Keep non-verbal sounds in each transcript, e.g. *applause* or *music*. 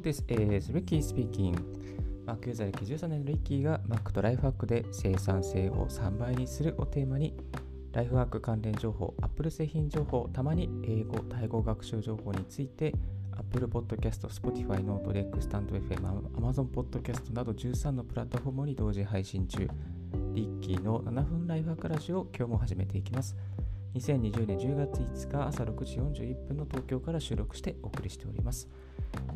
So this is Ricky speaking. Mac ユーザー歴13年のリッキーが Mac とライフハックで生産性を3倍にするをテーマにライフハック関連情報、Apple 製品情報、たまに英語、タイ語学習情報について Apple Podcast、Spotify、Note、Lex、StandFM、Amazon Podcast など13のプラットフォームに同時配信中。リッキーの7分ライフハックラジオを今日も始めていきます。2020年10月5日朝6時41分の東京から収録してお送りしております。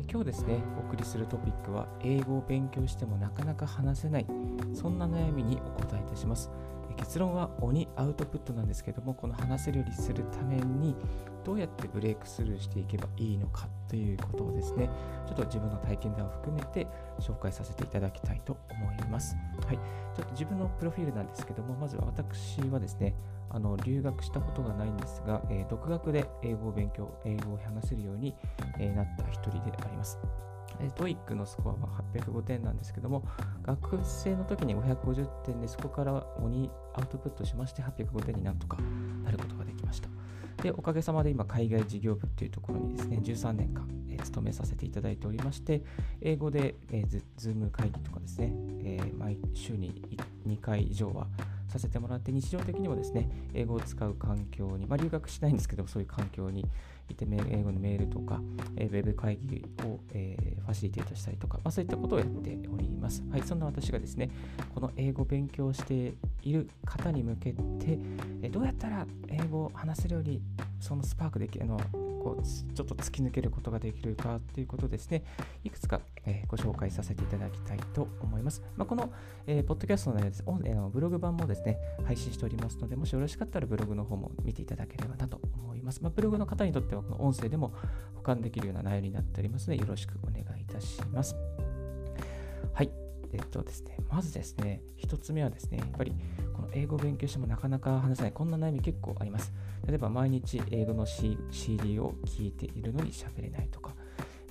今日ですね、お送りするトピックは、英語を勉強してもなかなか話せない、そんな悩みにお答えいたします。結論は鬼アウトプットなんですけども、この話せるようにするために、どうやってブレイクスルーしていけばいいのかということをですね、ちょっと自分の体験談を含めて紹介させていただきたいと思います。はい。ちょっと自分のプロフィールなんですけども、まずは私はですね、あの留学したことがないんですが、えー、独学で英語を勉強、英語を話せるように、え、なった一人であります。 TOEIC のスコアは805点なんですけども、学生の時に550点で、そこから鬼アウトプットしまして805点になんとかなることができました。で、おかげさまで今、海外事業部っていうところにですね、13年間、えー、勤めさせていただいておりまして、英語で、えー、 Zoom 会議とかですね、えー、毎週に2回以上はさせてもらって、日常的にもですね、英語を使う環境に、まあ、留学しないんですけど、そういう環境にいて、英語のメールとか、えー、ウェブ会議を、えー、ファシリテートしたりとか、まあ、そういったことをやっております。はい、そんな私がですね、この英語を勉強している方に向けて、えー、どうやったら英語を話せるように、そのスパークできるのこうちょっと突き抜けることができるかということですね、いくつか、えー、ご紹介させていただきたいと思います。まあ、この、えー、ポッドキャストの内容です、ブログ版もです、ね配信しておりますので、もしよろしかったらブログの方も見ていただければなと思います。まあ、ブログの方にとっては、この音声でも保管できるような内容になっておりますので、よろしくお願いいたします。はい。えっとですね、まずですね、一つ目はですね、やっぱりこの英語を勉強してもなかなか話せない、こんな悩み結構あります。例えば毎日英語の CD を聴いているのに喋れないとか、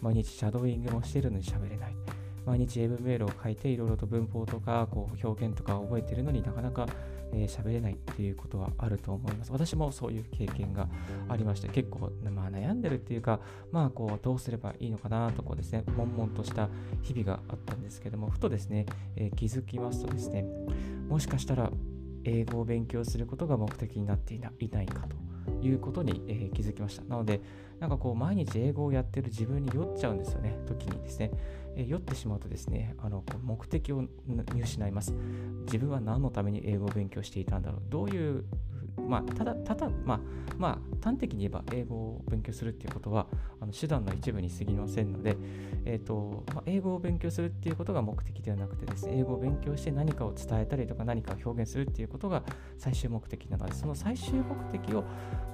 毎日シャドーイングもしているのに喋れない。毎日英文メールを書いていろいろと文法とかこう表現とか覚えているのになかなかえー、喋れないっていうことはあると思います。私もそういう経験がありまして、結構、まあ、悩んでるっていうか、まあ、こう、どうすればいいのかなとこうですね、悶々とした日々があったんですけども、ふとですね、えー、気づきますとですね、もしかしたら英語を勉強することが目的になっていないかと。いうことに、えー、気づきました。なので、なんかこう、毎日英語をやってる自分に酔っちゃうんですよね、時にですね。え、酔ってしまうとですね、あの目的を見失います。自分は何のために英語を勉強していたんだろう。どういうまあ、ただ、ただ、まあ、まあ、端的に言えば英語を勉強するっていうことは、あの手段の一部に過ぎませんので、えーとまあ、英語を勉強するっていうことが目的ではなくてですね、英語を勉強して何かを伝えたりとか何かを表現するっていうことが最終目的なので、その最終目的を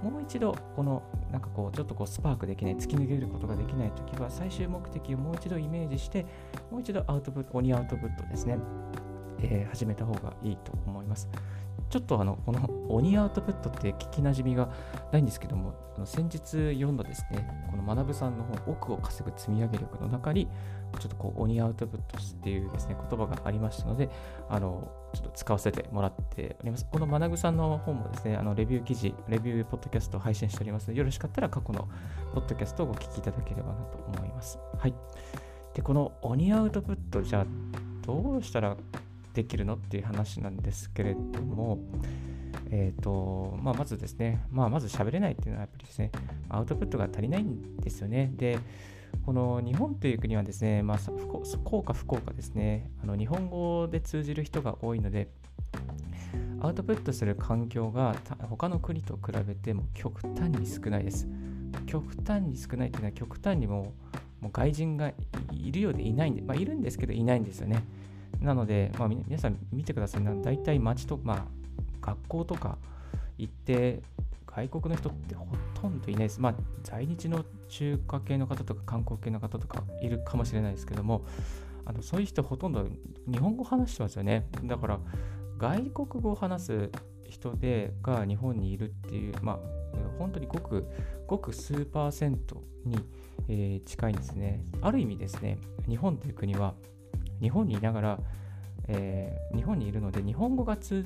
もう一度、この、なんかこう、ちょっとこう、スパークできない、突き抜けることができないときは、最終目的をもう一度イメージして、もう一度アウトプット、鬼アウトプットですね、えー、始めた方がいいと思います。ちょっとあのこの鬼アウトプットって聞きなじみがないんですけども、あの先日読んだですね、この学さんの本、奥を稼ぐ積み上げ力の中に、ちょっとこう鬼アウトプットっていうですね、言葉がありましたので、あのちょっと使わせてもらっております。この学さんの本もですね、あのレビュー記事、レビューポッドキャストを配信しておりますので、よろしかったら過去のポッドキャストをお聞きいただければなと思います。はい。で、この鬼アウトプット、じゃあどうしたらできるの？っていう話なんですけれども、えーとまあ、まずですね、まあ、まず喋れないっていうのはやっぱりですね、アウトプットが足りないんですよね。で、この日本という国はですね、まあ、幸か不幸かですね、あの日本語で通じる人が多いので、アウトプットする環境が他の国と比べても極端に少ないです。極端に少ないというのは極端にももう外人がいるようでいないんで、まあ、いるんですけどいないんですよね。なので、まあ、皆さん見てください。大体街と、まあ、学校とか行って、外国の人ってほとんどいないです。まあ、在日の中華系の方とか韓国系の方とかいるかもしれないですけども、あのそういう人ほとんど日本語話してますよね。だから、外国語を話す人でが日本にいるっていう、まあ、本当にごくごく数パーセントに、えー、近いんですね。ある意味ですね、日本という国は日本にいながら、えー、日本にいるので日本語が通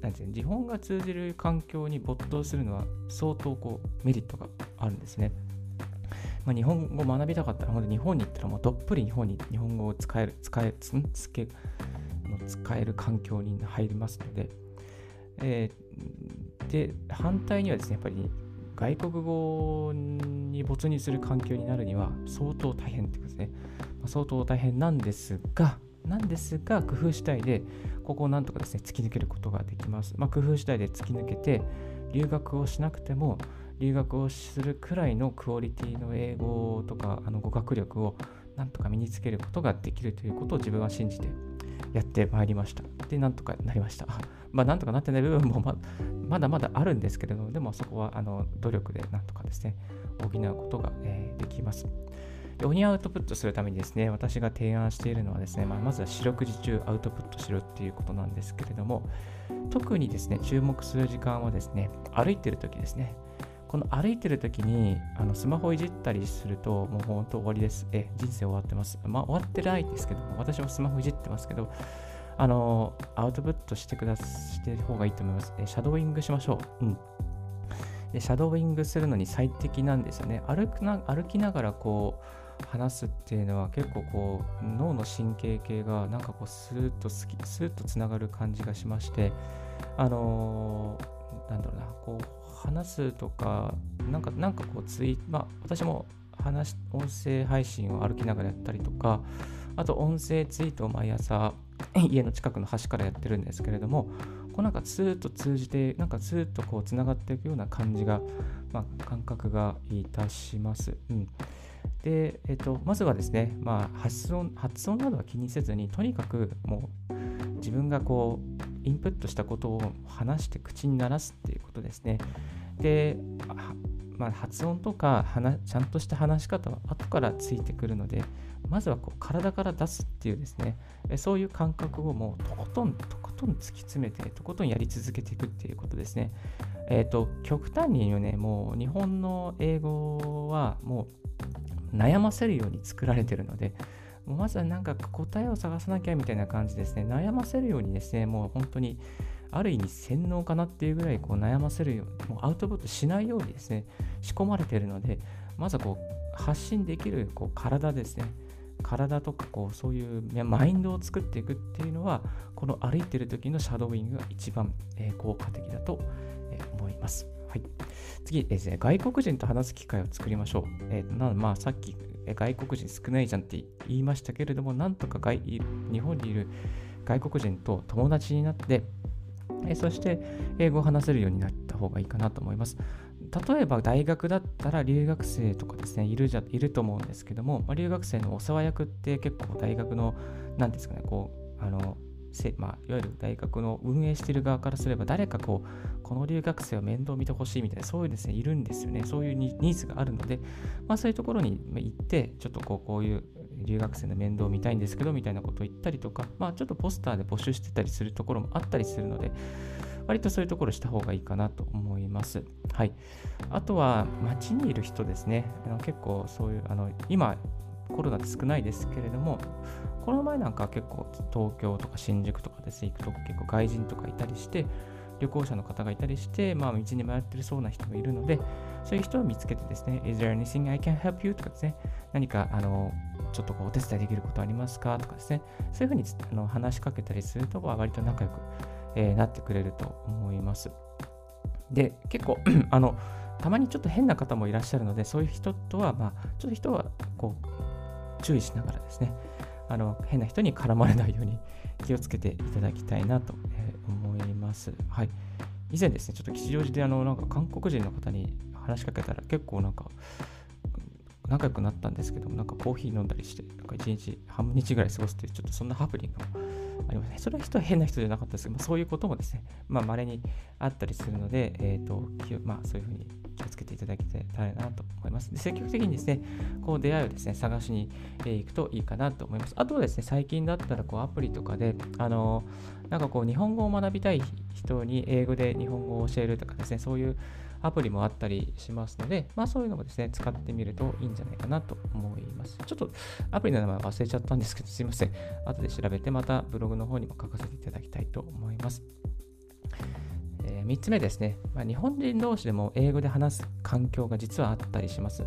なんていう日本が通じる環境に没頭するのは相当こうメリットがあるんですね。まあ、日本語を学びたかったら、本当日本に行ったらもうどっぷり日本に日本語を使える、使え、つつけ、使える環境に入りますので、えー、で、反対にはですね、やっぱり外国語に没入する環境になるには相当大変ってことですね。まあ、相当大変なんですが、なんですが、工夫次第で、ここをなんとかですね、突き抜けることができます。まあ、工夫次第で突き抜けて、留学をしなくても、留学をするくらいのクオリティの英語とかあの語学力をなんとか身につけることができるということを自分は信じてやってまいりました。で、なんとかなりました。*laughs* まあ、なんとかなってない部分もままだまだあるんですけれども、でもそこはあの努力でなんとかですね、補うことが、えー、できます。オニアウトプットするためにですね、私が提案しているのはですね、まあ、まずは四六時中アウトプットしろっていうことなんですけれども、特にですね、注目する時間はですね、歩いてる時ですね。この歩いてる時にあのスマホいじったりすると、もう本当終わりです。え、人生終わってます。まあ、終わってないですけど、私はスマホいじってますけど、あの、アウトプットしてくだして方がいいと思います。え、シャドーイングしましょう。うん。で、シャドーイングするのに最適なんですよね。歩くな歩きながらこう、話すっていうのは結構こう脳の神経系がなんかこうスーッとスーッとつながる感じがしましてあのー、なんだろうなこう話すとか、なんか、なんかこうツイ、まあ、私も話、音声配信を歩きながらやったりとか、あと音声ツイートを毎朝、*laughs* 家の近くの端からやってるんですけれども、こうなんかスーッと通じて、なんかスーッとこうつながっていくような感じが、まあ、感覚がいたします。うん。で、えっと、まずはですね、まあ、発音、発音などは気にせずに、とにかくもう自分がこう、インプットしたことを話して口に鳴らすっていうことですね。で、まあ、発音とかちゃんとした話し方は後からついてくるので、まずはこう体から出すっていうですね、そういう感覚をもうとことん、とことん突き詰めて、とことんやり続けていくっていうことですね。えっ、ー、と、極端に言うね、もう日本の英語はもう悩ませるように作られてるので、もうまずはなんか答えを探さなきゃみたいな感じですね、悩ませるようにですね、もう本当にある意味洗脳かなっていうぐらいこう悩ませるように、もうアウトプットしないようにですね、仕込まれているので、まずはこう発信できるこう体ですね、体とかこうそういうマインドを作っていくっていうのは、この歩いてる時のシャドーイングが一番、効果的だと、思います。はい、次ですね、外国人と話す機会を作りましょう。えー、なまあ、さっき外国人少ないじゃんって言いましたけれども、なんとか外日本にいる外国人と友達になって、えそして英語を話せるようになった方がいいかなと思います。例えば大学だったら留学生とかですね、いるじゃいると思うんですけども、まあ、留学生のお世話役って結構大学の、何ですかね、こう、あの、せまあ、いわゆる大学の運営している側からすれば、誰かこう、この留学生を面倒見てほしいみたいな、そういうですね、いるんですよね。そういうニーズがあるので、まあ、そういうところに行って、ちょっとこう、こういう留学生の面倒を見たいんですけどみたいなことを言ったりとか、まあ、ちょっとポスターで募集してたりするところもあったりするので、割とそういうところした方がいいかなと思います。はい。あとは、街にいる人ですね。あの結構そういう、あの今、コロナって少ないですけれども、この前なんか結構東京とか新宿とかですね、行くと結構外人とかいたりして、旅行者の方がいたりして、まあ、道に迷ってるそうな人がいるので、そういう人を見つけてですね、Is there anything I can help you? とかですね、何かあのちょっとこうお手伝いできることありますか？とかですね、そういうふうにあの話しかけたりすると、割と仲良く、えー、なってくれると思います。で、結構 *clears throat* あの、たまにちょっと変な方もいらっしゃるので、そういう人とは、まあ、ちょっと人はこう注意しながらですね、あの変な人に絡まれないように気をつけていただきたいなと思います。はい。以前ですね、ちょっと吉祥寺であのなんか韓国人の方に話しかけたら結構なんか仲良くなったんですけども、なんかコーヒー飲んだりして、なんか1日、半日ぐらい過ごすっていう、ちょっとそんなハプニングもありますね。*laughs* それは人は変な人じゃなかったですけど、まあ、そういうこともですね、まあ、稀にあったりするので、え、ー、と、まあ、そういうふうに気をつけていただきたいなと思います。で積極的にですね、こう出会いをですね、探しに行くといいかなと思います。あとはですね、最近だったらこうアプリとかで、あの、なんかこう日本語を学びたい人に英語で日本語を教えるとかですね、そういうアプリもあったりしますので、まあそういうのもですね、使ってみるといいんじゃないかなと思います。ちょっとアプリの名前忘れちゃったんですけど、すいません。後で調べてまたブログの方にも書かせていただきたいと思います。えー、3つ目ですね、まあ、日本人同士でも英語で話す環境が実はあったりします。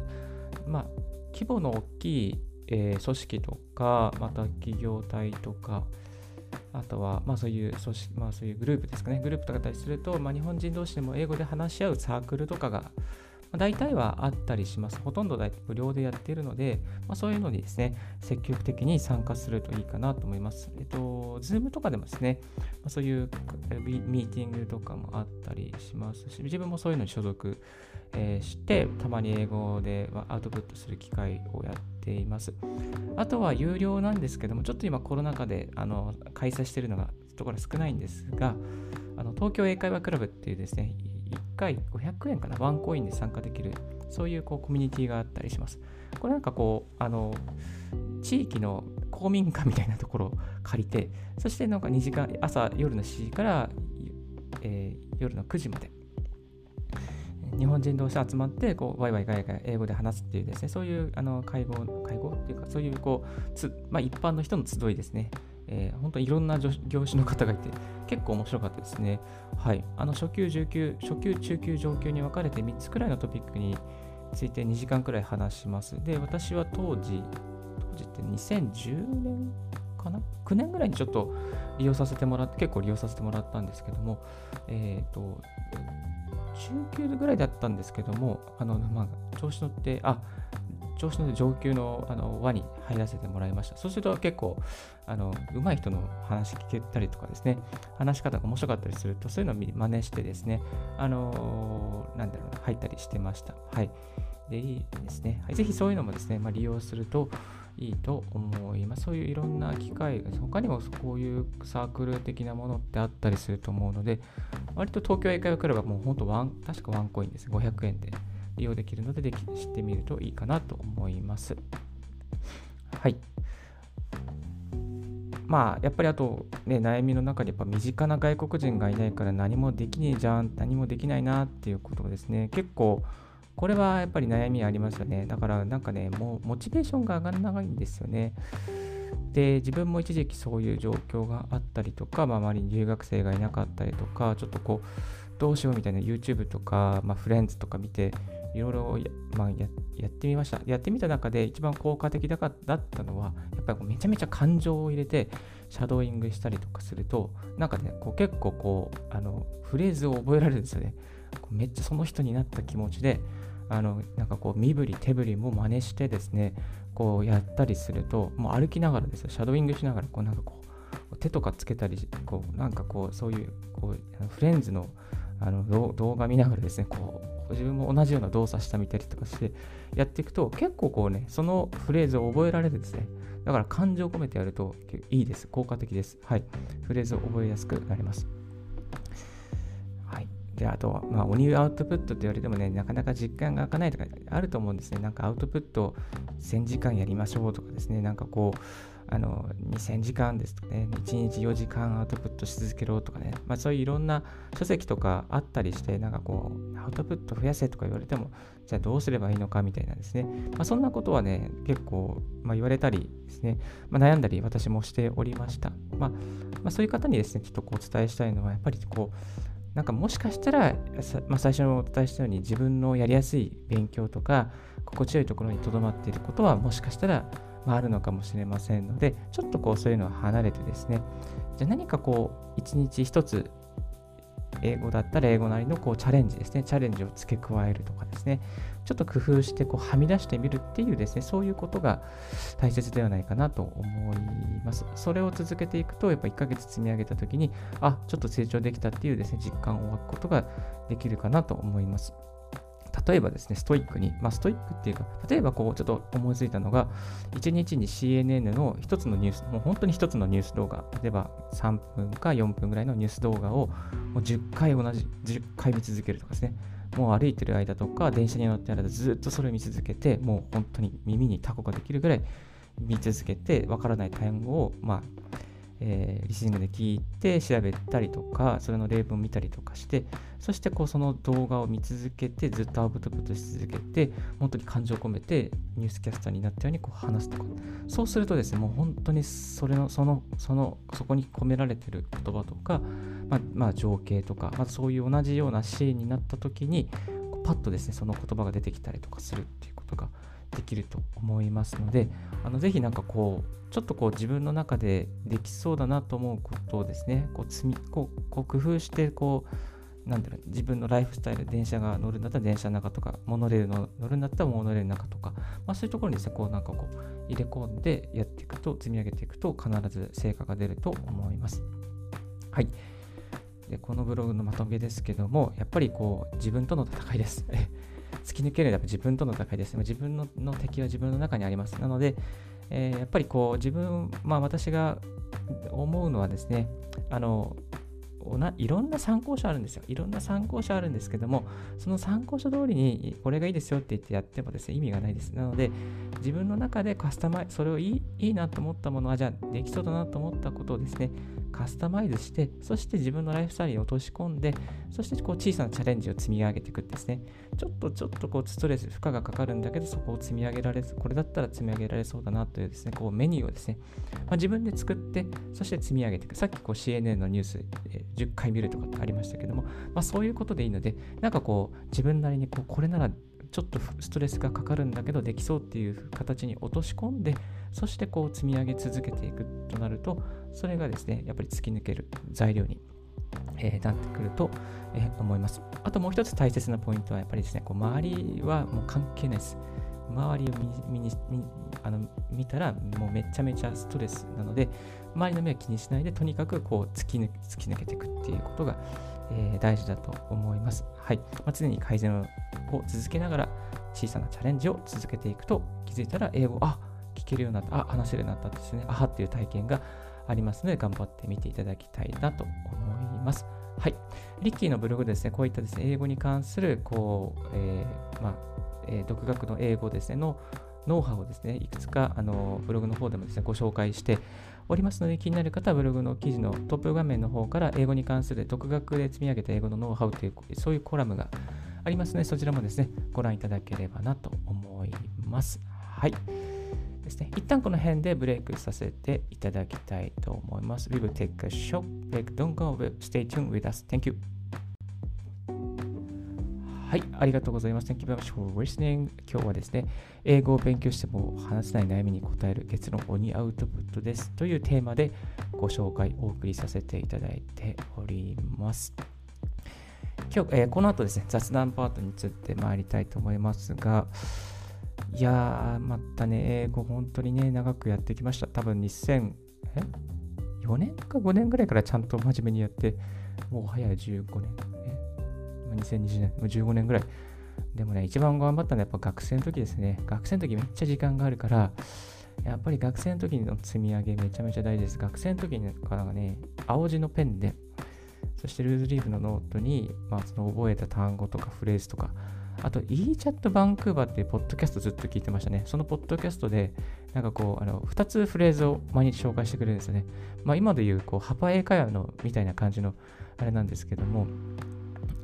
まあ、規模の大きい、えー、組織とか、また企業体とか、あとは、まあそういう組織、まあそういうグループですかね、グループとかだったりすると、まあ日本人同士でも英語で話し合うサークルとかがまあ、大体はあったりします。ほとんど無料でやっているので、まあ、そういうのにですね、積極的に参加するといいかなと思います。えっと、Zoom とかでもですね、まあ、そういうミーティングとかもあったりしますし、自分もそういうのに所属、えー、して、たまに英語でアウトプットする機会をやってています。あとは有料なんですけども、ちょっと今コロナ禍であの開催しているのがところ少ないんですが、あの東京英会話クラブっていうですね、1回500円かな、ワンコインで参加できる、そういうこうコミュニティがあったりします。これなんかこう、あの、地域の公民館みたいなところを借りて、そしてなんか2時間、朝、夜の7時から、えー、夜の9時まで、日本人同士集まって、こう、ワイワイガヤガヤ英語で話すっていうですね、そういうあの会合、会合っていうか、そういうこう、つまあ、一般の人の集いですね。えー、本当にいろんな業種の方がいて、結構面白かったですね。はい。あの初級、中級、初級、中級、上級に分かれて3つくらいのトピックについて2時間くらい話します。で、私は当時、当時って2010年かな ?9 年ぐらいにちょっと利用させてもらって、結構利用させてもらったんですけども、えっ、ー、と、中級ぐらいだったんですけども、あの、まあ、調子乗って、あ、調子の上級のあの輪に入らせてもらいました。そうすると結構、あの上手い人の話聞けたりとかですね、話し方が面白かったりすると、そういうのを真似してですね、あのなんだろうな、入ったりしてました。はい。で、いいですね。はい、ぜひそういうのもですね、まあ、利用するといいと思います。そういういろんな機会が、他にもこういうサークル的なものってあったりすると思うので、割と東京英会話クラブはもう本当ワン、確かワンコインです。500円で。利用できるのででき知ってみるといいかなと思います。はい。まあ、やっぱりあと、ね、悩みの中でやっぱ身近な外国人がいないから何もできねえじゃん、何もできないなっていうことですね、結構、これはやっぱり悩みありますよね。だからなんかね、もうモチベーションが上がらないんですよね。で、自分も一時期そういう状況があったりとか、まあ、周りに留学生がいなかったりとか、ちょっとこう、どうしようみたいな YouTube とか、まあ、フレンズとか見て、いろいろや,、まや、ってみました。やってみた中で一番効果的だだったのは、やっぱりめちゃめちゃ感情を入れて、シャドーイングしたりとかすると、なんかね、こう結構こう、あの、フレーズを覚えられるんですよね。めっちゃその人になった気持ちで、あの、なんかこう、身振り手振りも真似してですね、こうやったりすると、もう歩きながらですよ、シャドーイングしながら、こうなんかこう、手とかつけたり、こう、なんかこう、そういう、こう、フレンズのあの動画見ながらですね、こう、自分も同じような動作したみたりとかしてやっていくと、結構こうね、そのフレーズを覚えられるですね。だから感情を込めてやるといいです。効果的です。はい。フレーズを覚えやすくなります。で、あとは、まあ、鬼アウトプットって言われてもね、なかなか実感が開かないとかあると思うんですね。なんかアウトプット1000時間やりましょうとかですね、なんかこう、あの2000時間ですとかね、1日4時間アウトプットし続けろとかね、まあ、そういういろんな書籍とかあったりして、なんかこう、アウトプット増やせとか言われても、じゃあどうすればいいのかみたいなんですね、まあ、そんなことはね、結構、まあ、言われたりですね、まあ、悩んだり私もしておりました。まあ、ま、そういう方にですね、ちょっとこうお伝えしたいのは、やっぱりこう、なんかもしかしたら、まあ、最初にお伝えしたように自分のやりやすい勉強とか心地よいところにとどまっていることはもしかしたらあ、るのかもしれませんので、ちょっとこうそういうのは離れてですね、じゃあ何かこう、一日一つ、英語だったら英語なりのこうチャレンジですね、チャレンジを付け加えるとかですね、ちょっと工夫してこうはみ出してみるっていうですね、そういうことが大切ではないかなと思います。それを続けていくと、やっぱ1ヶ月積み上げたときに、あ、ちょっと成長できたっていうですね、実感を湧くことができるかなと思います。例えばですね、ストイックに、まあ、ストイックっていうか、例えばこう、ちょっと思いついたのが、1日に CNN の一つのニュース、もう本当に一つのニュース動画、例えば3分か4分ぐらいのニュース動画をもう10回同じ、10回見続けるとかですね、もう歩いてる間とか、電車に乗ってる間ずっとそれを見続けて、もう本当に耳にタコができるぐらい見続けて、わからない単語を、まあ、えー、リスニングで聞いて調べたりとか、それの例文を見たりとかして、そしてこうその動画を見続けて、ずっとアウトプットし続けて、本当に感情を込めてニュースキャスターになったようにこう話すとか。そうするとですね、もう本当にそれの、その、その、そこに込められてる言葉とか、まあ、まあ、情景とか、まあ、そういう同じようなシーンになった時に、パッとですね、その言葉が出てきたりとかするっていうことができると思いますので、あのぜひなんかこう、ちょっとこう自分の中でできそうだなと思うことをですね、こう積みこうこう工夫してこう、なんだろう自分のライフスタイル、電車が乗るんだったら電車の中とか、モノレールの乗るんだったらモノレールの中とか、まあ、そういうところにですね、こうなんかこう入れ込んでやっていくと、積み上げていくと必ず成果が出ると思います。はい。でこのブログのまとめですけども、やっぱりこう自分との戦いです。突き抜けるのは自分との戦いですね。自分のの敵は自分の中にあります。なので、えー、やっぱりこう自分、まあ私が思うのはですね、あの、いろんな参考書あるんですよ。いろんな参考書あるんですけども、その参考書通りにこれがいいですよって言ってやってもですね、意味がないです。なので、自分の中でカスタマイズ、それをいいいいなと思ったものは、じゃあできそうだなと思ったことをですね、カスタマイズして、そして自分のライフスタイルに落とし込んで、そしてこう小さなチャレンジを積み上げていくんですね。ちょっとちょっとこうストレス、負荷がかかるんだけど、そこを積み上げられず、これだったら積み上げられそうだなというですね、こうメニューをですね、まあ、自分で作って、そして積み上げていく。さっきこう CNN のニュース、えー、10回見るとかってありましたけども、まあ、そういうことでいいので、なんかこう自分なりにこうこれならちょっとストレスがかかるんだけどできそうっていう形に落とし込んでそしてこう積み上げ続けていくとなるとそれがですねやっぱり突き抜ける材料に、えー、なってくると、えー、思います。あともう一つ大切なポイントはやっぱりですねこう周りはもう関係ないです。周りを見見あの見たらもうめちゃめちゃストレスなので周りの目は気にしないでとにかくこう突き抜突き抜けていくっていうことが、えー、大事だと思います。はいまあ、常に改善を続けながら小さなチャレンジを続けていくと気づいたら英語あ聞けるようになったあ話せるようになったですねあっていう体験がありますので頑張ってみていただきたいなと思います。はい。リッキーのブログですね、こういったですね、英語に関する、こう、えー、まあ、えー、独学の英語ですね、のノウハウをですね、いくつかあのブログの方でもですね、ご紹介しておりますので、気になる方はブログの記事のトップ画面の方から英語に関する独学で積み上げた英語のノウハウという、そういうコラムがありますので、そちらもですね、ご覧いただければなと思います。はい。ですね。一旦この辺でブレイクさせていただきたいと思います。We will take a short break. Don't go away. Stay tuned with us. Thank you. はい、ありがとうございます。Thank you very much for listening. 今日はですね、英語を勉強しても話せない悩みに答える結論鬼アウトプットですというテーマでご紹介お送りさせていただいております。今日、えー、この後ですね、雑談パートについて参りたいと思いますが、いやー、またね、英語本当にね、長くやってきました。多分2000、え ?4 年か5年ぐらいからちゃんと真面目にやって、もう早い15年。2020年、もう15年ぐらい。でもね、一番頑張ったのはやっぱ学生の時ですね。学生の時めっちゃ時間があるから、やっぱり学生の時の積み上げめちゃめちゃ大事です。学生の時からね、青字のペンで、そしてルーズリーフのノートに、まあ、その覚えた単語とかフレーズとか、あと e チャットバンクーバーっていうポッドキャストずっと聞いてましたね。そのポッドキャストで、なんかこう、あの2つフレーズを毎日紹介してくれるんですよね。まあ、今で言う、こう、ハパ英会話のみたいな感じのあれなんですけども、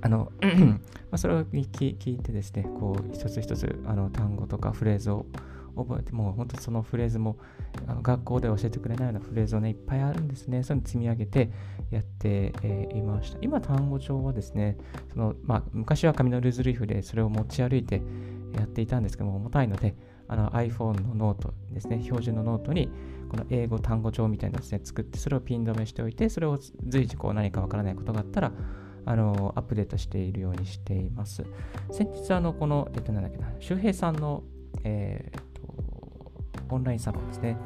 あの *clears throat* まあ、それを聞いてですね、こう、一つ一つあの単語とかフレーズを覚えて、もう本当そのフレーズもあの学校で教えてくれないようなフレーズをね、いっぱいあるんですね。そういうの積み上げてやって、えー、いました。今、単語帳はですね、そのまあ、昔は紙のルーズリーフでそれを持ち歩いてやっていたんですけども、重たいので、あの iPhone のノートですね、標準のノートに、この英語単語帳みたいなのをですね、作って、それをピン止めしておいて、それを随時こう何かわからないことがあったら、あのアップデートしているようにしています。先日、あのこの、えっと、なんだっけな、周平さんの、えー、っとオンラインサロンですね。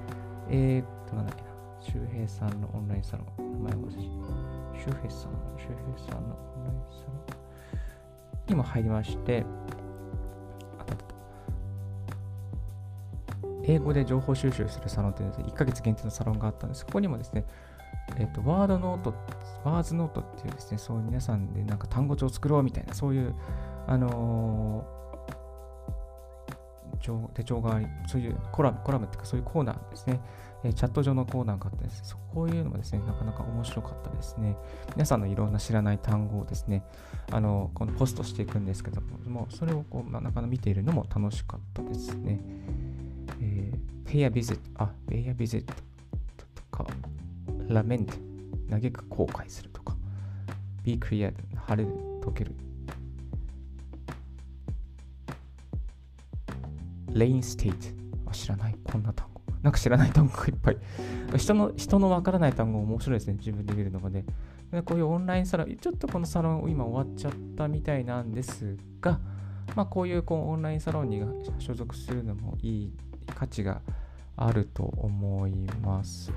えー、っと、なんだっけな、周平さんのオンラインサロン、名前を忘れ周平さん、周平さんのオンラインサロンにも入りまして、英語で情報収集するサロンという1ヶ月限定のサロンがあったんです。ここにもですね、えっ、と、ワードノート、ワーズノートっていうですね、そういう皆さんでなんか単語帳を作ろうみたいな、そういう、あのー、手帳があり、そういうコラム、コラムっていうかそういうコーナーですね、えチャット上のコーナーがあってです、こういうのもですね、なかなか面白かったですね。皆さんのいろんな知らない単語をですね、あの、このポストしていくんですけども、それをこう、まあ、なかなか見ているのも楽しかったですね。えー、pay a visit、あ、pay a visit、ラメンテ、嘆く後悔するとか、be clear、晴れる、溶ける。レインステイト。知らない、こんな単語。なんか知らない単語がいっぱい。人の、人のわからない単語面白いですね、自分で見るのがね。でこういうオンラインサロン、ちょっとこのサロン今終わっちゃったみたいなんですが、まあ、こういうこうオンラインサロンに所属するのもいい価値があると思います。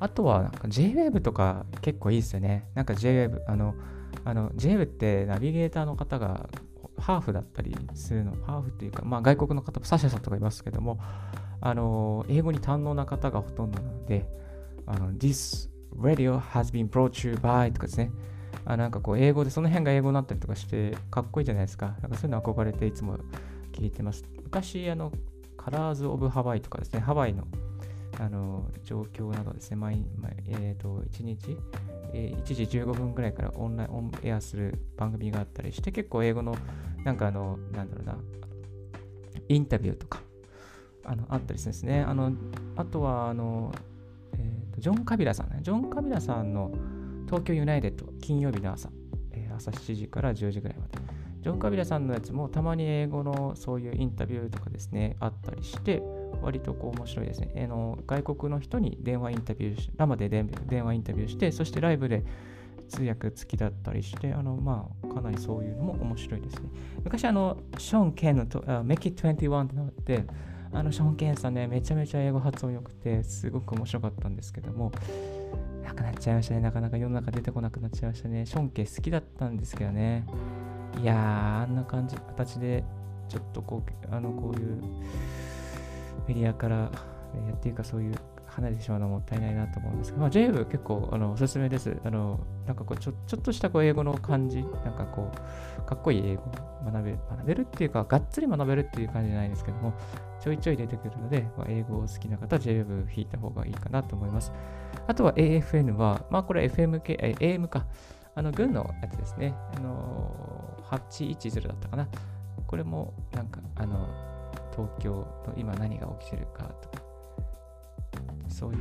あとはなんか JWave とか結構いいですよね。なんか JWave、あの、あの JWave ってナビゲーターの方がハーフだったりするの、ハーフっていうか、まあ外国の方、サシャさんとかいますけども、あの、英語に堪能な方がほとんどなので、あの、This radio has been brought to you by とかですね、あなんかこう英語で、その辺が英語になったりとかして、かっこいいじゃないですか。なんかそういうの憧れていつも聞いてます。昔、あの、カラーズ・オブ・ハワイとかですね、ハワイのあの状況などですね、毎えーと、1日、えー、1時15分ぐらいからオンライン、オンエアする番組があったりして、結構英語の、なんかあの、なんだろうな、インタビューとか、あのあったりするんですね。あのあとは、あの、えーと、ジョン・カビラさんね、ジョン・カビラさんの東京ユナイテッド、金曜日の朝、えー、朝7時から10時ぐらいまで。ジョン・カビラさんのやつもたまに英語のそういうインタビューとかですね、あったりして、割とこう面白いですね。あの外国の人に電話インタビューし、生で電話インタビューして、そしてライブで通訳付きだったりして、あのまあ、かなりそういうのも面白いですね。昔、あの、ショーン・ケンのと、uh, Make It 21ってなって、あの、ショーン・ケンさんね、めちゃめちゃ英語発音良くて、すごく面白かったんですけども、なくなっちゃいましたね。なかなか世の中出てこなくなっちゃいましたね。ショーン・ケン好きだったんですけどね。いやー、あんな感じ、形で、ちょっとこう、あの、こういう、メディアから、え、っていうかそういう離れてしまうのはもったいないなと思うんですけど、まあ、JWave 結構あのおすすめです。あのなんかこうちょちょっとしたこう英語の感じ、なんかこう、かっこいい英語学べる、学べるっていうか、がっつり学べるっていう感じじゃないですけども、ちょいちょい出てくるので、まあ、英語を好きな方は JWave 弾いた方がいいかなと思います。あとは AFN は、まあこれ FM 系、え AM か、あの軍のやつですね。あの810だったかな。これもなんか、あの、東京の今何が起きてるかとか、そういう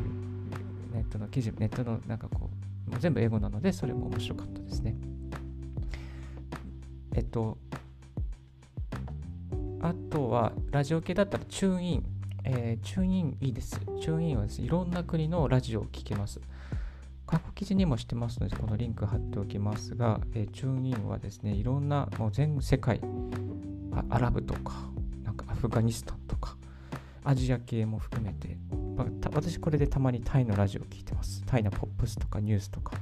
ネットの記事、ネットのなんかこう、もう全部英語なので、それも面白かったですね。えっと、あとは、ラジオ系だったらチューンイン。えー、チューンインいいです。チューンインはです、ね、いろんな国のラジオを聴けます。過去記事にもしてますので、このリンク貼っておきますが、えー、チューンインはですね、いろんな、もう全世界、アラブとか、フガニスタンとか、アジア系も含めて、まあ、私これでたまにタイのラジオ聞いてます。タイのポップスとかニュースとか、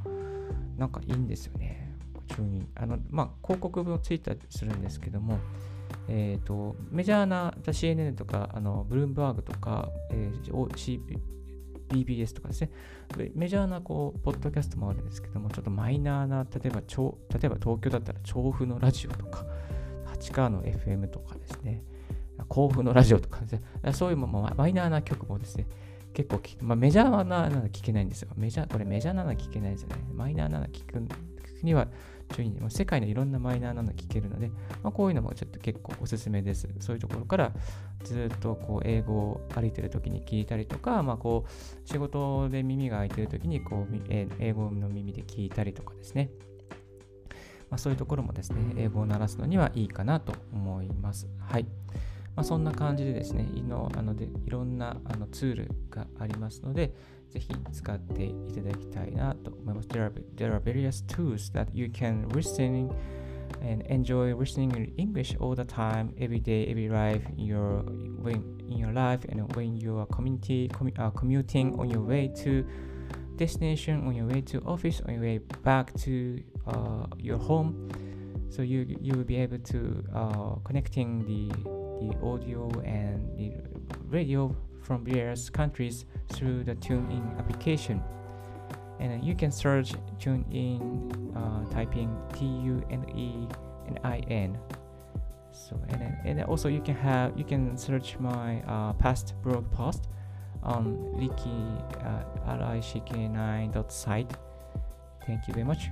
なんかいいんですよね。中に。あの、まあ、広告もついたりするんですけども、えっ、ー、と、メジャーな CNN とか、あのブルームバーグとか、えー、BBS とかですね、メジャーなこうポッドキャストもあるんですけども、ちょっとマイナーな、例えば、例えば東京だったら調布のラジオとか、立川の FM とかですね、甲府のラジオとかですね、そういうマイナーな曲もですね、結構聞く、まあ、メジャーななら聞けないんですよ。メジャー、これメジャーなら聞けないですよね。マイナーなら聞くには注意に、世界のいろんなマイナーなの聞けるので、まあ、こういうのもちょっと結構おすすめです。そういうところからずっとこう英語を歩いてる時に聞いたりとか、まあ、こう仕事で耳が開いてる時にこう英語の耳で聞いたりとかですね。まあ、そういうところもですね、英語を鳴らすのにはいいかなと思います。はい。まあ、そんな感じでですね、いのあのでいろんなあのツールがありますので、ぜひ使っていただきたいなと思います。There are, there are various tools that you can listen and enjoy listening in English all the time, every day, every life in your when in your life, and when you are community commu uh, commuting on your way to destination, on your way to office, on your way back to uh, your home. So you you will be able to uh, connecting the the audio and the radio from various countries through the TuneIn application. And you can search TuneIn uh, typing T U N E and I N. So and and also you can have you can search my uh, past blog post on Ricky uh, RICK9.site. Thank you very much.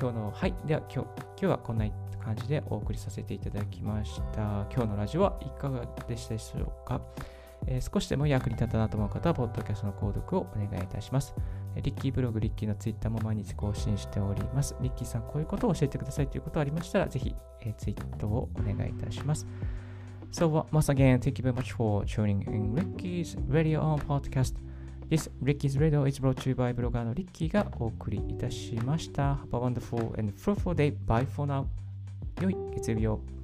今日のはいでは今日今日はこんな感じでお送りさせていただきました。今日のラジオはいかがでしたでしょうか、えー、少しでも役に立ったなと思う方は、ポッドキャストの購読をお願いいたします。リッキーブログ、リッキーのツイッターも毎日更新しております。リッキーさん、こういうことを教えてくださいということがありましたら、ぜひ、えー、ツイートをお願いいたします。So, once again, thank you very much for tuning in Ricky's Radio on Podcast. This Ricky's Radio is brought to you by ブロガーのリッキーがお送りいたしました。Have a wonderful and fruitful day. Bye for now. 良い月曜日を。